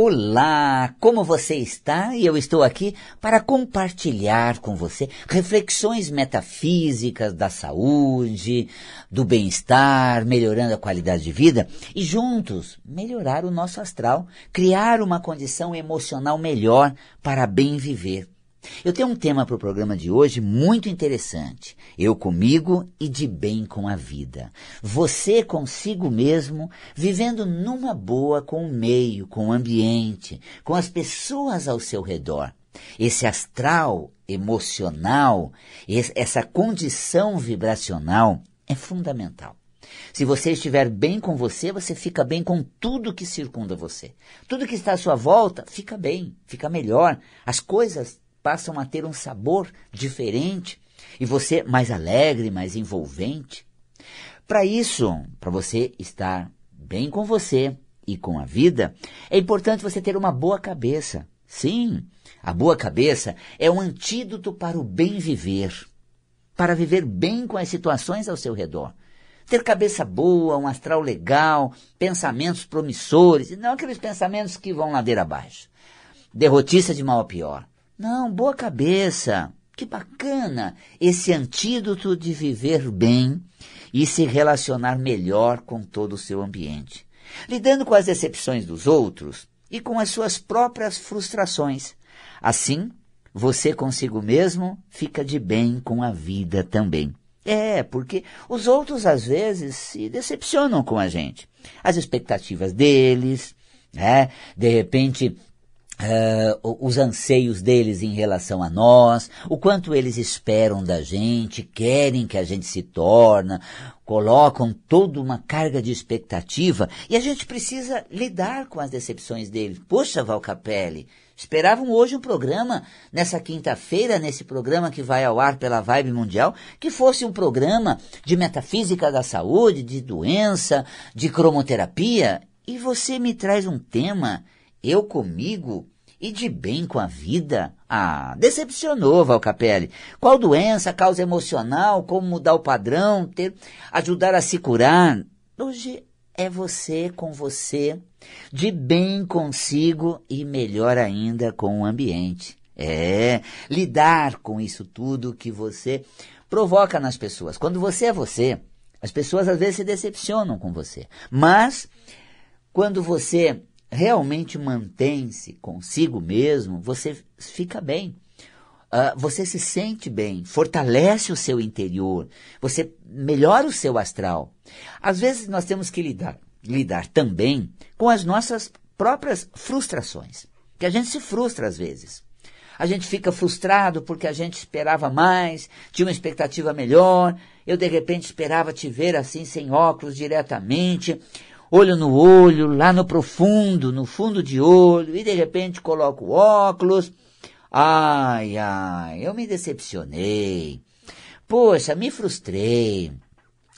Olá, como você está? E eu estou aqui para compartilhar com você reflexões metafísicas da saúde, do bem-estar, melhorando a qualidade de vida e juntos melhorar o nosso astral, criar uma condição emocional melhor para bem viver. Eu tenho um tema para o programa de hoje muito interessante. Eu comigo e de bem com a vida. Você consigo mesmo, vivendo numa boa com o meio, com o ambiente, com as pessoas ao seu redor. Esse astral emocional, essa condição vibracional é fundamental. Se você estiver bem com você, você fica bem com tudo que circunda você. Tudo que está à sua volta fica bem, fica melhor. As coisas passam a ter um sabor diferente e você mais alegre, mais envolvente. Para isso, para você estar bem com você e com a vida, é importante você ter uma boa cabeça. Sim, a boa cabeça é um antídoto para o bem viver, para viver bem com as situações ao seu redor. Ter cabeça boa, um astral legal, pensamentos promissores, e não aqueles pensamentos que vão ladeira abaixo. Derrotista de mal a pior. Não, boa cabeça. Que bacana esse antídoto de viver bem e se relacionar melhor com todo o seu ambiente, lidando com as decepções dos outros e com as suas próprias frustrações. Assim, você consigo mesmo fica de bem com a vida também. É, porque os outros às vezes se decepcionam com a gente. As expectativas deles, né? De repente Uh, os anseios deles em relação a nós, o quanto eles esperam da gente, querem que a gente se torna, colocam toda uma carga de expectativa e a gente precisa lidar com as decepções deles. Poxa, Valcapelli, esperavam hoje um programa, nessa quinta-feira, nesse programa que vai ao ar pela Vibe Mundial, que fosse um programa de metafísica da saúde, de doença, de cromoterapia, e você me traz um tema eu comigo e de bem com a vida? Ah, decepcionou, Valcapelli. Qual doença, causa emocional, como mudar o padrão, ter, ajudar a se curar? Hoje é você com você, de bem consigo e melhor ainda com o ambiente. É, lidar com isso tudo que você provoca nas pessoas. Quando você é você, as pessoas às vezes se decepcionam com você. Mas, quando você realmente mantém-se consigo mesmo, você fica bem. Uh, você se sente bem, fortalece o seu interior, você melhora o seu astral. Às vezes nós temos que lidar, lidar também com as nossas próprias frustrações, que a gente se frustra às vezes. A gente fica frustrado porque a gente esperava mais, tinha uma expectativa melhor. Eu de repente esperava te ver assim sem óculos diretamente olho no olho, lá no profundo, no fundo de olho, e de repente coloco o óculos. Ai, ai, eu me decepcionei. Poxa, me frustrei.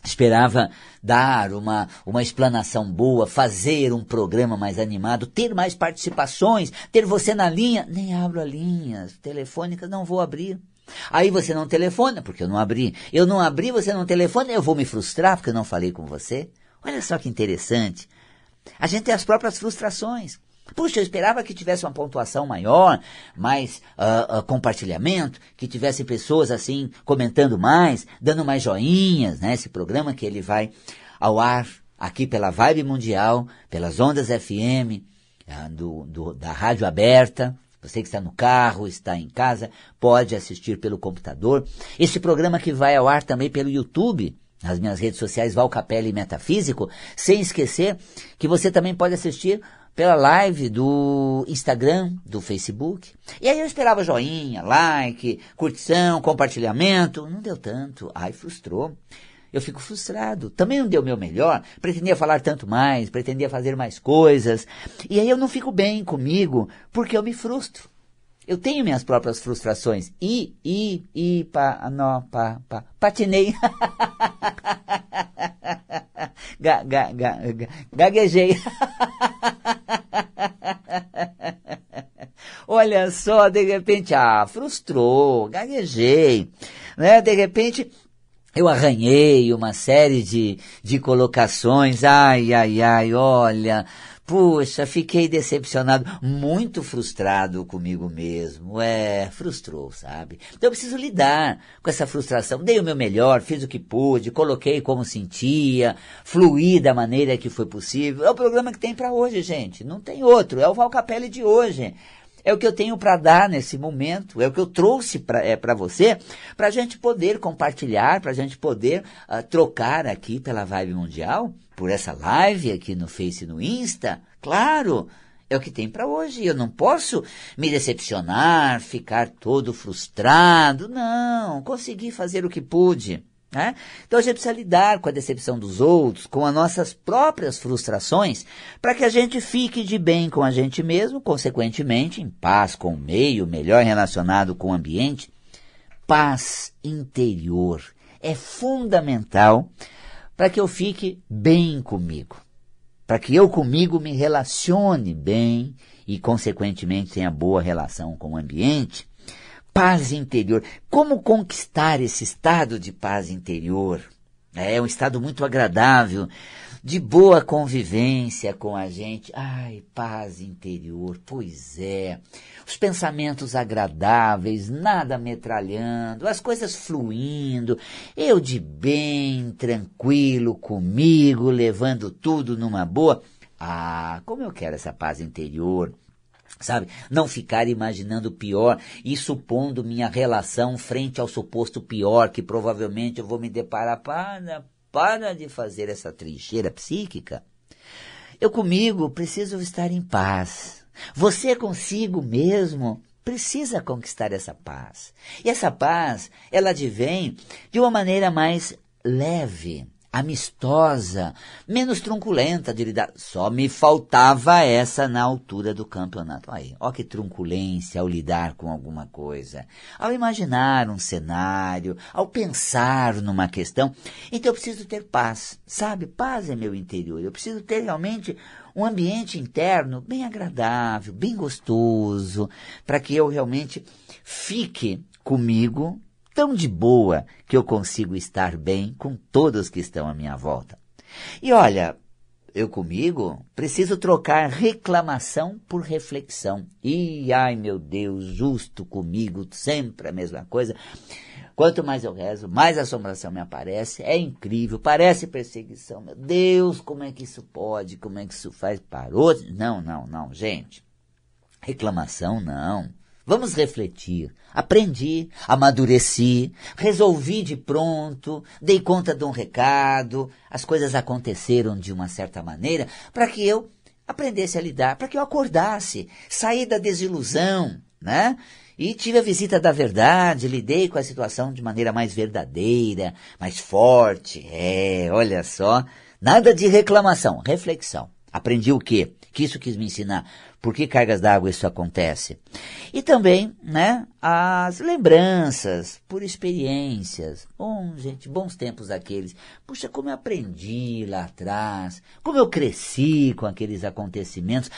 Esperava dar uma, uma explanação boa, fazer um programa mais animado, ter mais participações, ter você na linha. Nem abro a linha telefônica, não vou abrir. Aí você não telefona, porque eu não abri. Eu não abri, você não telefona, eu vou me frustrar porque eu não falei com você. Olha só que interessante. A gente tem as próprias frustrações. Puxa, eu esperava que tivesse uma pontuação maior, mais uh, uh, compartilhamento, que tivesse pessoas assim comentando mais, dando mais joinhas, né? Esse programa que ele vai ao ar aqui pela Vibe Mundial, pelas ondas FM, uh, do, do, da rádio aberta. Você que está no carro, está em casa, pode assistir pelo computador. Esse programa que vai ao ar também pelo YouTube, nas minhas redes sociais Val Capelli Metafísico, sem esquecer que você também pode assistir pela live do Instagram, do Facebook. E aí eu esperava joinha, like, curtição, compartilhamento. Não deu tanto. Ai, frustrou. Eu fico frustrado. Também não deu meu melhor. Pretendia falar tanto mais, pretendia fazer mais coisas. E aí eu não fico bem comigo, porque eu me frustro. Eu tenho minhas próprias frustrações. I, i, i, pa, nó, pa, pa, patinei. ga, ga, ga, ga, gaguejei. Olha só, de repente, ah, frustrou, gaguejei. Né? De repente, eu arranhei uma série de, de colocações. Ai, ai, ai, olha Puxa, fiquei decepcionado, muito frustrado comigo mesmo. É, frustrou, sabe? Então eu preciso lidar com essa frustração. Dei o meu melhor, fiz o que pude, coloquei como sentia, fluí da maneira que foi possível. É o programa que tem para hoje, gente. Não tem outro. É o Valcapelli de hoje. É o que eu tenho para dar nesse momento, é o que eu trouxe para é, você, para a gente poder compartilhar, para a gente poder uh, trocar aqui pela Vibe Mundial, por essa live aqui no Face e no Insta. Claro, é o que tem para hoje. Eu não posso me decepcionar, ficar todo frustrado. Não, consegui fazer o que pude. Né? Então a gente precisa lidar com a decepção dos outros, com as nossas próprias frustrações, para que a gente fique de bem com a gente mesmo, consequentemente, em paz com o meio, melhor relacionado com o ambiente. Paz interior é fundamental para que eu fique bem comigo, para que eu comigo me relacione bem e, consequentemente, tenha boa relação com o ambiente paz interior. Como conquistar esse estado de paz interior? É um estado muito agradável, de boa convivência com a gente. Ai, paz interior, pois é. Os pensamentos agradáveis, nada metralhando, as coisas fluindo, eu de bem, tranquilo comigo, levando tudo numa boa. Ah, como eu quero essa paz interior sabe? Não ficar imaginando o pior e supondo minha relação frente ao suposto pior que provavelmente eu vou me deparar. Para, para de fazer essa trincheira psíquica. Eu comigo preciso estar em paz. Você consigo mesmo precisa conquistar essa paz. E essa paz, ela advém de uma maneira mais leve amistosa, menos trunculenta de lidar. Só me faltava essa na altura do campeonato. Aí, ó que trunculência ao lidar com alguma coisa, ao imaginar um cenário, ao pensar numa questão. Então eu preciso ter paz, sabe? Paz é meu interior. Eu preciso ter realmente um ambiente interno bem agradável, bem gostoso, para que eu realmente fique comigo tão de boa que eu consigo estar bem com todos que estão à minha volta. E olha, eu comigo preciso trocar reclamação por reflexão. E ai meu Deus, justo comigo, sempre a mesma coisa. Quanto mais eu rezo, mais assombração me aparece. É incrível, parece perseguição. Meu Deus, como é que isso pode? Como é que isso faz? Parou? Não, não, não, gente. Reclamação não. Vamos refletir. Aprendi, amadureci, resolvi de pronto, dei conta de um recado, as coisas aconteceram de uma certa maneira para que eu aprendesse a lidar, para que eu acordasse, saí da desilusão, né? E tive a visita da verdade, lidei com a situação de maneira mais verdadeira, mais forte. É, olha só, nada de reclamação, reflexão. Aprendi o quê? Que isso quis me ensinar. Por que cargas d'água isso acontece? E também, né, as lembranças por experiências. Bom, gente, bons tempos aqueles. Puxa, como eu aprendi lá atrás, como eu cresci com aqueles acontecimentos,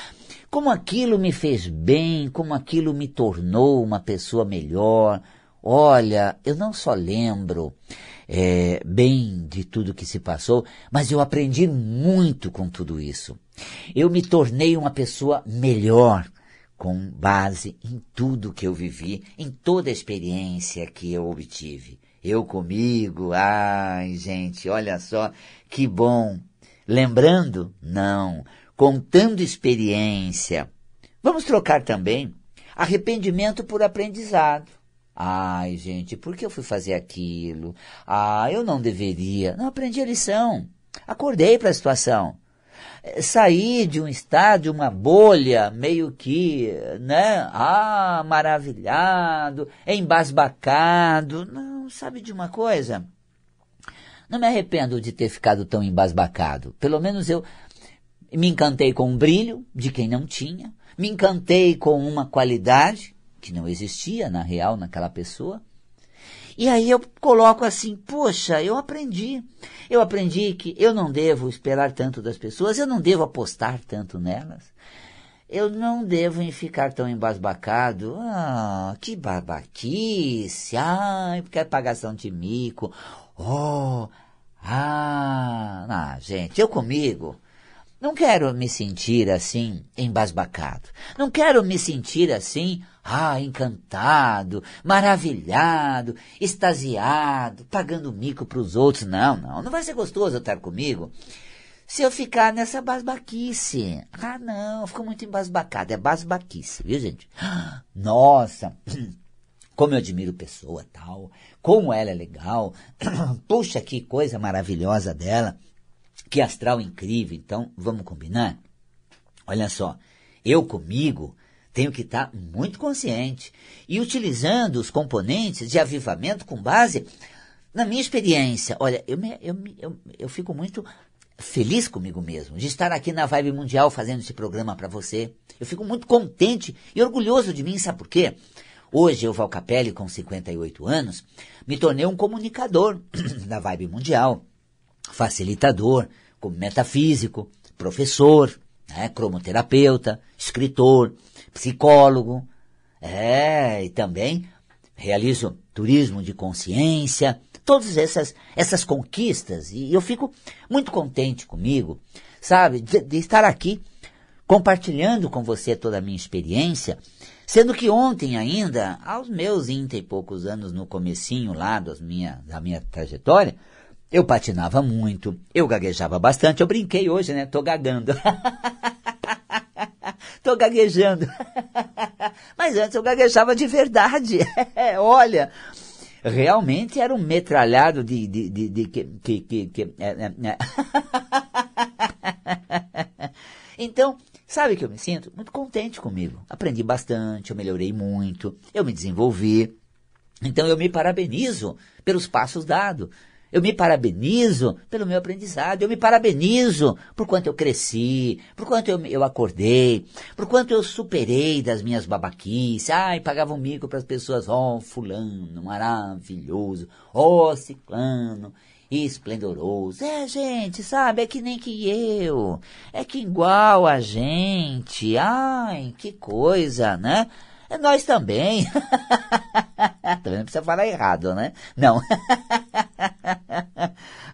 como aquilo me fez bem, como aquilo me tornou uma pessoa melhor. Olha, eu não só lembro é, bem de tudo que se passou, mas eu aprendi muito com tudo isso. Eu me tornei uma pessoa melhor com base em tudo que eu vivi, em toda a experiência que eu obtive. Eu comigo, ai gente, olha só, que bom. Lembrando? Não. Contando experiência. Vamos trocar também arrependimento por aprendizado. Ai, gente, por que eu fui fazer aquilo? Ah, eu não deveria. Não aprendi a lição. Acordei para a situação sair de um estado, de uma bolha, meio que, né, ah, maravilhado, embasbacado. Não, sabe de uma coisa? Não me arrependo de ter ficado tão embasbacado. Pelo menos eu me encantei com um brilho de quem não tinha, me encantei com uma qualidade que não existia na real naquela pessoa. E aí eu coloco assim, poxa, eu aprendi. Eu aprendi que eu não devo esperar tanto das pessoas, eu não devo apostar tanto nelas. Eu não devo ficar tão embasbacado. Ah, que babaquice. Ai, porque é pagação de mico. Oh, ah, ah, gente, eu comigo. Não quero me sentir assim embasbacado. Não quero me sentir assim, ah, encantado, maravilhado, extasiado, pagando mico para os outros. Não, não, não vai ser gostoso estar comigo. Se eu ficar nessa basbaquice. Ah, não, ficou muito embasbacado. É basbaquice, viu, gente? Nossa, como eu admiro pessoa tal, como ela é legal. Puxa, que coisa maravilhosa dela. Que astral incrível. Então, vamos combinar? Olha só, eu comigo tenho que estar tá muito consciente e utilizando os componentes de avivamento com base na minha experiência. Olha, eu, me, eu, eu, eu fico muito feliz comigo mesmo de estar aqui na Vibe Mundial fazendo esse programa para você. Eu fico muito contente e orgulhoso de mim, sabe por quê? Hoje eu, Valcapelli, com 58 anos, me tornei um comunicador da Vibe Mundial, facilitador, como metafísico, professor, né, cromoterapeuta, escritor, psicólogo, é, e também realizo turismo de consciência, todas essas, essas conquistas, e eu fico muito contente comigo, sabe, de, de estar aqui compartilhando com você toda a minha experiência, sendo que ontem ainda, aos meus 20 e poucos anos no comecinho lá das minha, da minha trajetória, eu patinava muito, eu gaguejava bastante, eu brinquei hoje, né? Tô gagando. Tô gaguejando. Mas antes eu gaguejava de verdade. Olha, realmente era um metralhado de, de, de, de que, que, que, que é, é, é. Então, sabe que eu me sinto muito contente comigo. Aprendi bastante, eu melhorei muito, eu me desenvolvi. Então eu me parabenizo pelos passos dados. Eu me parabenizo pelo meu aprendizado, eu me parabenizo por quanto eu cresci, por quanto eu, eu acordei, por quanto eu superei das minhas babaquices. Ai, pagava um mico para as pessoas, ó, oh, fulano, maravilhoso, ó, oh, ciclano, esplendoroso. É, gente, sabe, é que nem que eu, é que igual a gente. Ai, que coisa, né? É nós também. também não precisa falar errado, né? Não.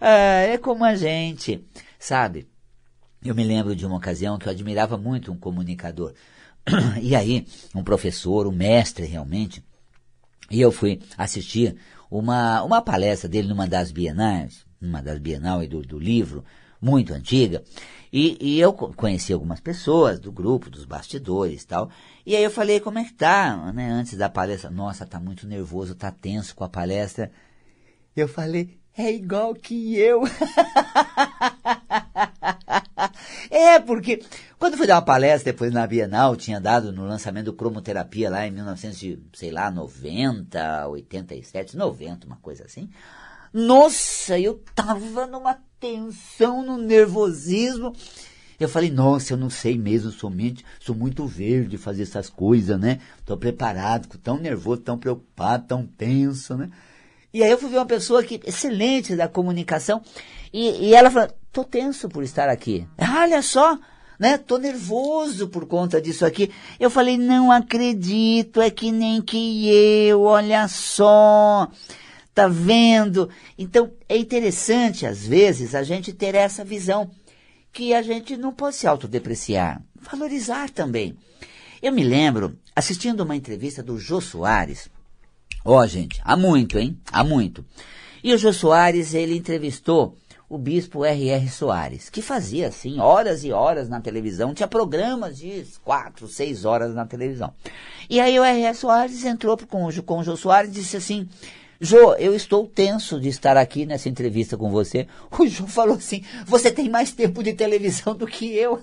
é, é como a gente, sabe? Eu me lembro de uma ocasião que eu admirava muito um comunicador. E aí, um professor, um mestre realmente, e eu fui assistir uma, uma palestra dele numa das bienais, numa das bienal do, do livro, muito antiga, e, e, eu conheci algumas pessoas do grupo, dos bastidores e tal. E aí eu falei, como é que tá? Né, antes da palestra, nossa, tá muito nervoso, tá tenso com a palestra. Eu falei, é igual que eu. é, porque quando fui dar uma palestra depois na Bienal, tinha dado no lançamento do Cromoterapia lá em 1900, sei lá, 90, 87, 90, uma coisa assim. Nossa, eu tava numa tensão, no nervosismo. Eu falei, nossa, eu não sei mesmo, somente sou muito verde fazer essas coisas, né? Tô preparado, tão nervoso, tão preocupado, tão tenso, né? E aí eu fui ver uma pessoa que, excelente da comunicação, e, e ela falou, tô tenso por estar aqui. Olha só, né? Tô nervoso por conta disso aqui. Eu falei, não acredito, é que nem que eu, olha só. Tá vendo? Então, é interessante, às vezes, a gente ter essa visão que a gente não pode se autodepreciar, valorizar também. Eu me lembro assistindo uma entrevista do Jô Soares. Ó, oh, gente, há muito, hein? Há muito. E o Jô Soares, ele entrevistou o bispo R.R. Soares, que fazia, assim, horas e horas na televisão, tinha programas de quatro, seis horas na televisão. E aí o R.R. Soares entrou com, com o Jô Soares e disse assim, Jô, eu estou tenso de estar aqui nessa entrevista com você. O Jô falou assim: você tem mais tempo de televisão do que eu.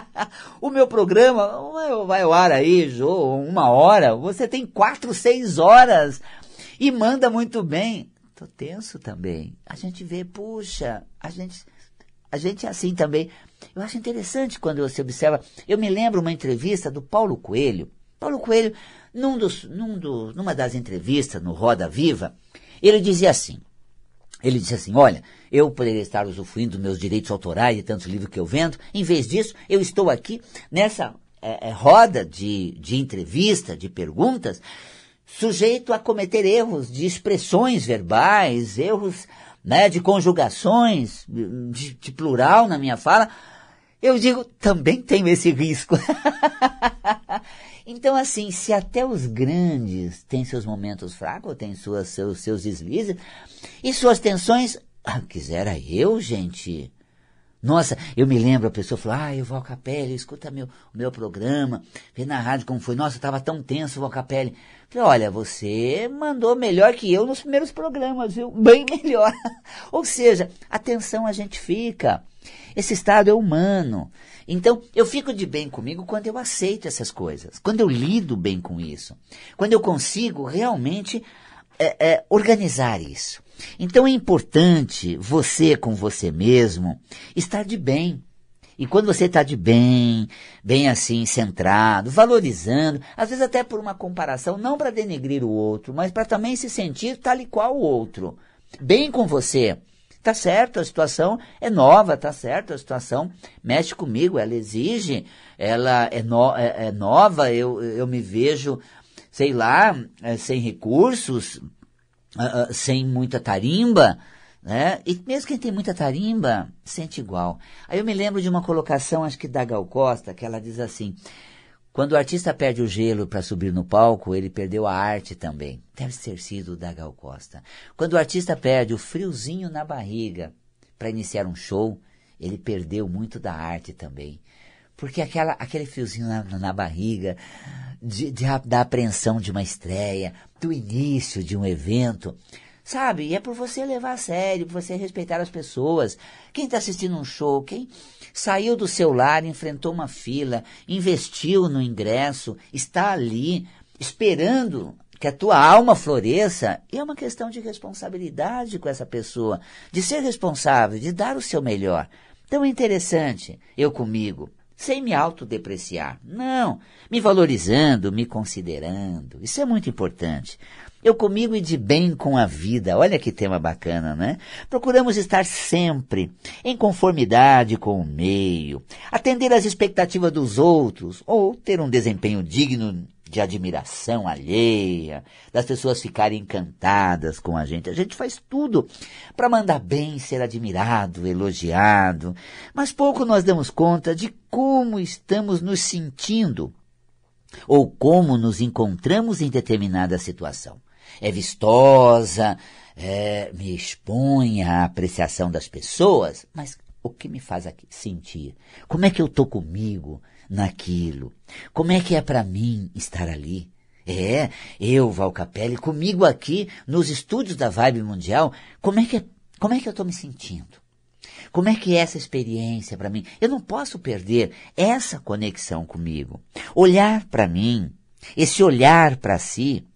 o meu programa vai ao ar aí, Jô, uma hora. Você tem quatro, seis horas e manda muito bem. Tô tenso também. A gente vê, puxa, a gente, a gente é assim também. Eu acho interessante quando você observa. Eu me lembro uma entrevista do Paulo Coelho. Paulo Coelho num dos, num do, numa das entrevistas no Roda Viva, ele dizia assim, ele disse assim, olha, eu poderia estar usufruindo dos meus direitos autorais de tantos livros que eu vendo, em vez disso, eu estou aqui nessa é, é, roda de, de entrevista, de perguntas, sujeito a cometer erros de expressões verbais, erros né, de conjugações, de, de plural na minha fala, eu digo, também tenho esse risco. então, assim, se até os grandes têm seus momentos fracos, têm suas, seus, seus deslizes e suas tensões, ah, quisera eu, gente. Nossa, eu me lembro, a pessoa falou, ah, eu vou ao Capelli, escuta meu, meu programa, vê na rádio como foi, nossa, estava tão tenso o Capelli. Falei, olha, você mandou melhor que eu nos primeiros programas, viu? Bem melhor. Ou seja, atenção a gente fica. Esse estado é humano. Então, eu fico de bem comigo quando eu aceito essas coisas, quando eu lido bem com isso, quando eu consigo realmente é, é, organizar isso. Então é importante você com você mesmo estar de bem. E quando você está de bem, bem assim, centrado, valorizando, às vezes até por uma comparação, não para denegrir o outro, mas para também se sentir tal e qual o outro. Bem com você. Tá certo, a situação é nova, tá certo, a situação mexe comigo, ela exige, ela é, no, é, é nova, eu, eu me vejo, sei lá, é, sem recursos, uh, sem muita tarimba, né? E mesmo quem tem muita tarimba, sente igual. Aí eu me lembro de uma colocação, acho que da Gal Costa, que ela diz assim, quando o artista perde o gelo para subir no palco, ele perdeu a arte também. Deve ter sido da Gal Costa. Quando o artista perde o friozinho na barriga para iniciar um show, ele perdeu muito da arte também. Porque aquela, aquele fiozinho na, na barriga, de, de, da apreensão de uma estreia, do início de um evento, sabe? E é por você levar a sério, por você respeitar as pessoas. Quem está assistindo um show, quem saiu do seu lar, enfrentou uma fila, investiu no ingresso, está ali esperando que a tua alma floresça, é uma questão de responsabilidade com essa pessoa, de ser responsável, de dar o seu melhor. Então é interessante, eu comigo, sem me autodepreciar. Não, me valorizando, me considerando. Isso é muito importante. Eu comigo e de bem com a vida. Olha que tema bacana, né? Procuramos estar sempre em conformidade com o meio, atender às expectativas dos outros ou ter um desempenho digno de admiração alheia, das pessoas ficarem encantadas com a gente. A gente faz tudo para mandar bem, ser admirado, elogiado, mas pouco nós damos conta de como estamos nos sentindo ou como nos encontramos em determinada situação. É vistosa, é, me expõe à apreciação das pessoas, mas o que me faz aqui sentir? Como é que eu estou comigo? naquilo. Como é que é para mim estar ali? É, eu, Val Capelli, comigo aqui nos estúdios da Vibe Mundial, como é que, é, como é que eu estou me sentindo? Como é que é essa experiência para mim? Eu não posso perder essa conexão comigo. Olhar para mim, esse olhar para si,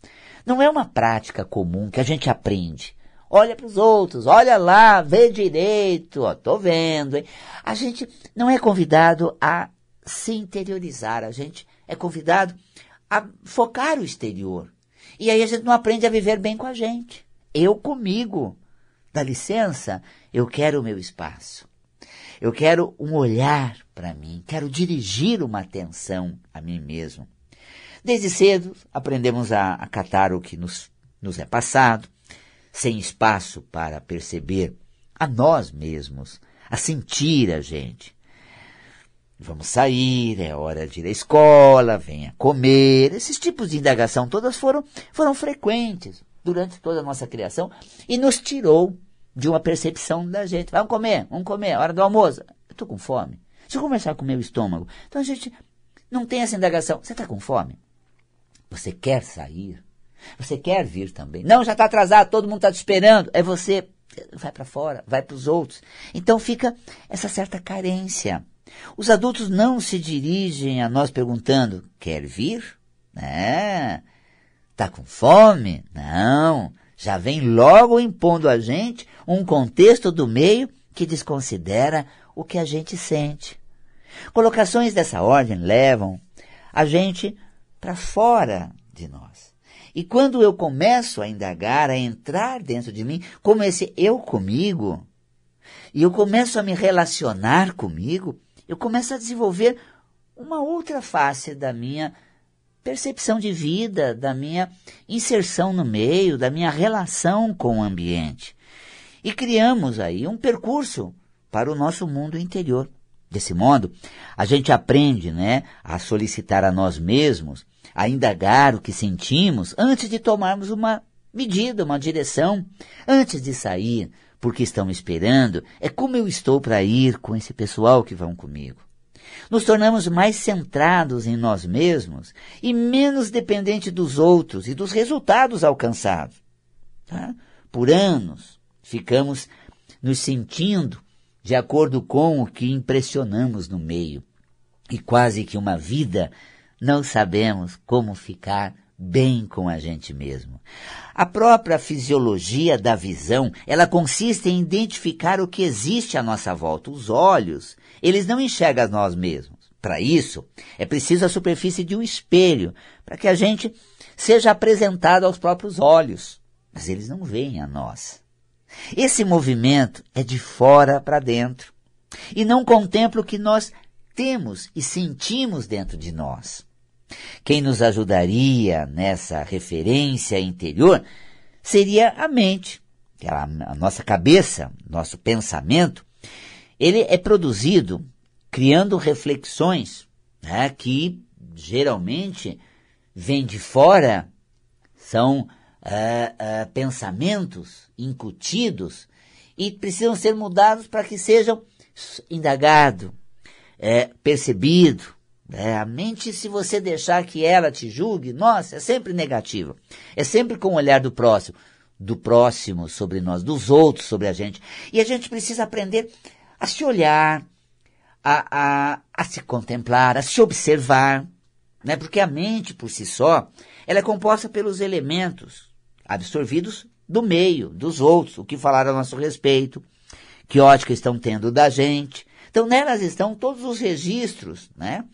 não é uma prática comum que a gente aprende. Olha para os outros, olha lá, vê direito, ó, tô vendo. Hein? A gente não é convidado a se interiorizar. A gente é convidado a focar o exterior. E aí a gente não aprende a viver bem com a gente. Eu comigo. Dá licença, eu quero o meu espaço. Eu quero um olhar para mim, quero dirigir uma atenção a mim mesmo. Desde cedo aprendemos a acatar o que nos, nos é passado, sem espaço para perceber a nós mesmos, a sentir a gente. Vamos sair, é hora de ir à escola, venha comer. Esses tipos de indagação todas foram, foram frequentes durante toda a nossa criação e nos tirou de uma percepção da gente. Vamos comer, vamos comer, hora do almoço. Eu estou com fome. Deixa eu conversar com o meu estômago. Então a gente não tem essa indagação. Você está com fome? Você quer sair? Você quer vir também? Não, já está atrasado, todo mundo está te esperando. É você, vai para fora, vai para os outros. Então fica essa certa carência. Os adultos não se dirigem a nós perguntando: quer vir? É. Tá com fome? Não. Já vem logo impondo a gente um contexto do meio que desconsidera o que a gente sente. Colocações dessa ordem levam a gente para fora de nós. E quando eu começo a indagar, a entrar dentro de mim, como esse eu comigo, e eu começo a me relacionar comigo, eu começo a desenvolver uma outra face da minha percepção de vida, da minha inserção no meio, da minha relação com o ambiente. E criamos aí um percurso para o nosso mundo interior. Desse modo, a gente aprende, né, a solicitar a nós mesmos, a indagar o que sentimos antes de tomarmos uma medida, uma direção, antes de sair, porque estão esperando, é como eu estou para ir com esse pessoal que vão comigo. Nos tornamos mais centrados em nós mesmos e menos dependentes dos outros e dos resultados alcançados. Tá? Por anos, ficamos nos sentindo de acordo com o que impressionamos no meio. E quase que uma vida não sabemos como ficar bem com a gente mesmo. A própria fisiologia da visão, ela consiste em identificar o que existe à nossa volta. Os olhos, eles não enxergam nós mesmos. Para isso, é preciso a superfície de um espelho, para que a gente seja apresentado aos próprios olhos. Mas eles não veem a nós. Esse movimento é de fora para dentro e não contempla o que nós temos e sentimos dentro de nós. Quem nos ajudaria nessa referência interior seria a mente, a nossa cabeça, nosso pensamento. Ele é produzido criando reflexões né, que geralmente vêm de fora, são uh, uh, pensamentos incutidos e precisam ser mudados para que sejam indagados, é, percebido. É, a mente, se você deixar que ela te julgue, nossa, é sempre negativa. É sempre com o olhar do próximo, do próximo sobre nós, dos outros sobre a gente. E a gente precisa aprender a se olhar, a, a, a se contemplar, a se observar, né? Porque a mente, por si só, ela é composta pelos elementos absorvidos do meio, dos outros, o que falaram a nosso respeito, que ótica estão tendo da gente. Então, nelas estão todos os registros, né?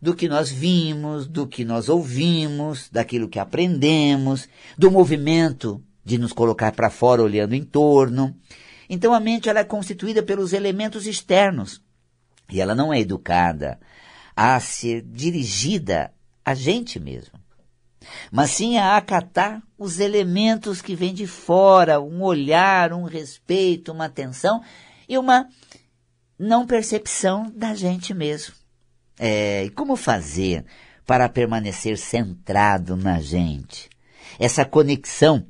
Do que nós vimos, do que nós ouvimos, daquilo que aprendemos, do movimento de nos colocar para fora olhando em torno. Então, a mente ela é constituída pelos elementos externos e ela não é educada a ser dirigida a gente mesmo mas sim a acatar os elementos que vêm de fora, um olhar, um respeito, uma atenção e uma não percepção da gente mesmo. É, e como fazer para permanecer centrado na gente? Essa conexão,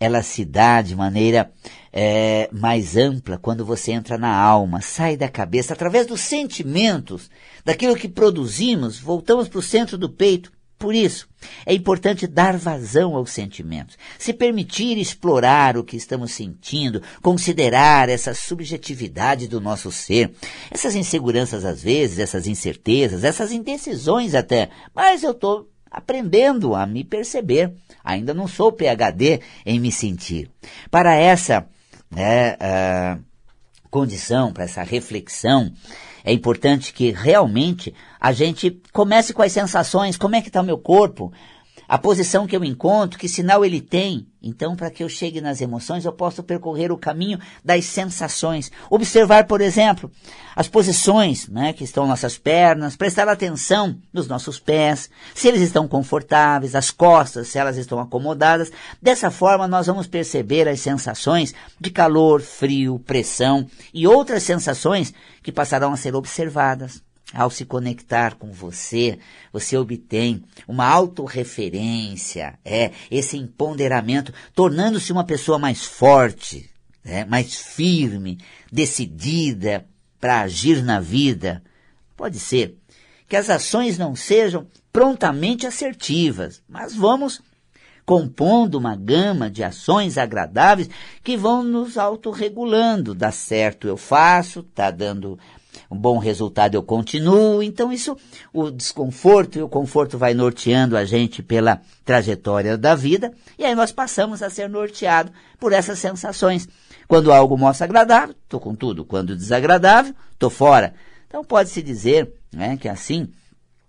ela se dá de maneira é, mais ampla quando você entra na alma, sai da cabeça, através dos sentimentos, daquilo que produzimos, voltamos para o centro do peito por isso, é importante dar vazão aos sentimentos, se permitir explorar o que estamos sentindo, considerar essa subjetividade do nosso ser, essas inseguranças às vezes, essas incertezas, essas indecisões até, mas eu estou aprendendo a me perceber. Ainda não sou PhD em me sentir. Para essa né, uh, condição, para essa reflexão, é importante que realmente a gente comece com as sensações, como é que está o meu corpo, a posição que eu encontro, que sinal ele tem. Então, para que eu chegue nas emoções, eu posso percorrer o caminho das sensações. Observar, por exemplo, as posições né, que estão nossas pernas, prestar atenção nos nossos pés, se eles estão confortáveis, as costas, se elas estão acomodadas. Dessa forma, nós vamos perceber as sensações de calor, frio, pressão e outras sensações que passarão a ser observadas. Ao se conectar com você, você obtém uma autorreferência, é, esse empoderamento, tornando-se uma pessoa mais forte, é, mais firme, decidida para agir na vida. Pode ser que as ações não sejam prontamente assertivas, mas vamos compondo uma gama de ações agradáveis que vão nos autorregulando. Dá certo, eu faço, tá dando um bom resultado eu continuo. Então isso, o desconforto e o conforto vai norteando a gente pela trajetória da vida e aí nós passamos a ser norteados por essas sensações. Quando algo mostra agradável, estou com tudo. Quando desagradável, estou fora. Então pode-se dizer né, que assim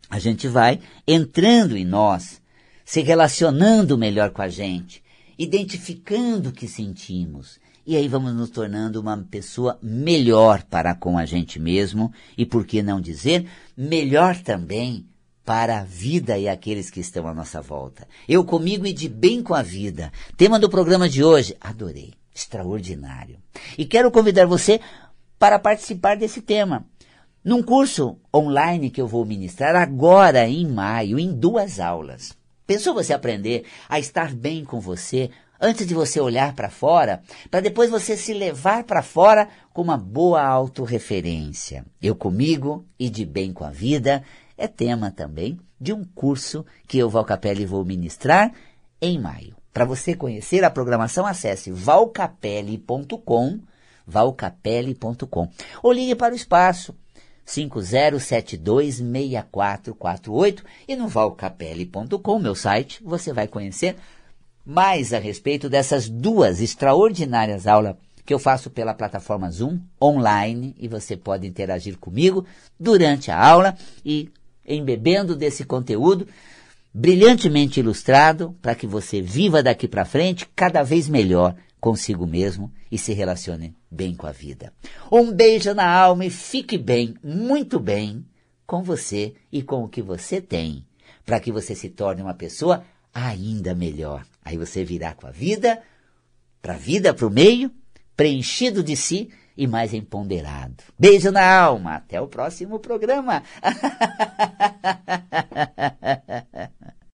a gente vai entrando em nós, se relacionando melhor com a gente, identificando o que sentimos e aí vamos nos tornando uma pessoa melhor para com a gente mesmo e, por que não dizer, melhor também para a vida e aqueles que estão à nossa volta. Eu comigo e de bem com a vida. Tema do programa de hoje, adorei, extraordinário. E quero convidar você para participar desse tema. Num curso online que eu vou ministrar agora em maio, em duas aulas. Pensou você aprender a estar bem com você antes de você olhar para fora, para depois você se levar para fora com uma boa autorreferência. Eu comigo e de bem com a vida é tema também de um curso que eu, Valcapelli, vou ministrar em maio. Para você conhecer a programação, acesse valcapelli.com, valcapelli.com, ou ligue para o espaço 50726448 e no valcapelli.com, meu site, você vai conhecer mais a respeito dessas duas extraordinárias aulas que eu faço pela plataforma Zoom online e você pode interagir comigo durante a aula e embebendo desse conteúdo brilhantemente ilustrado para que você viva daqui para frente cada vez melhor consigo mesmo e se relacione bem com a vida. Um beijo na alma e fique bem, muito bem, com você e com o que você tem, para que você se torne uma pessoa ainda melhor. Aí você virá com a vida, para a vida, para o meio, preenchido de si e mais empoderado. Beijo na alma. Até o próximo programa.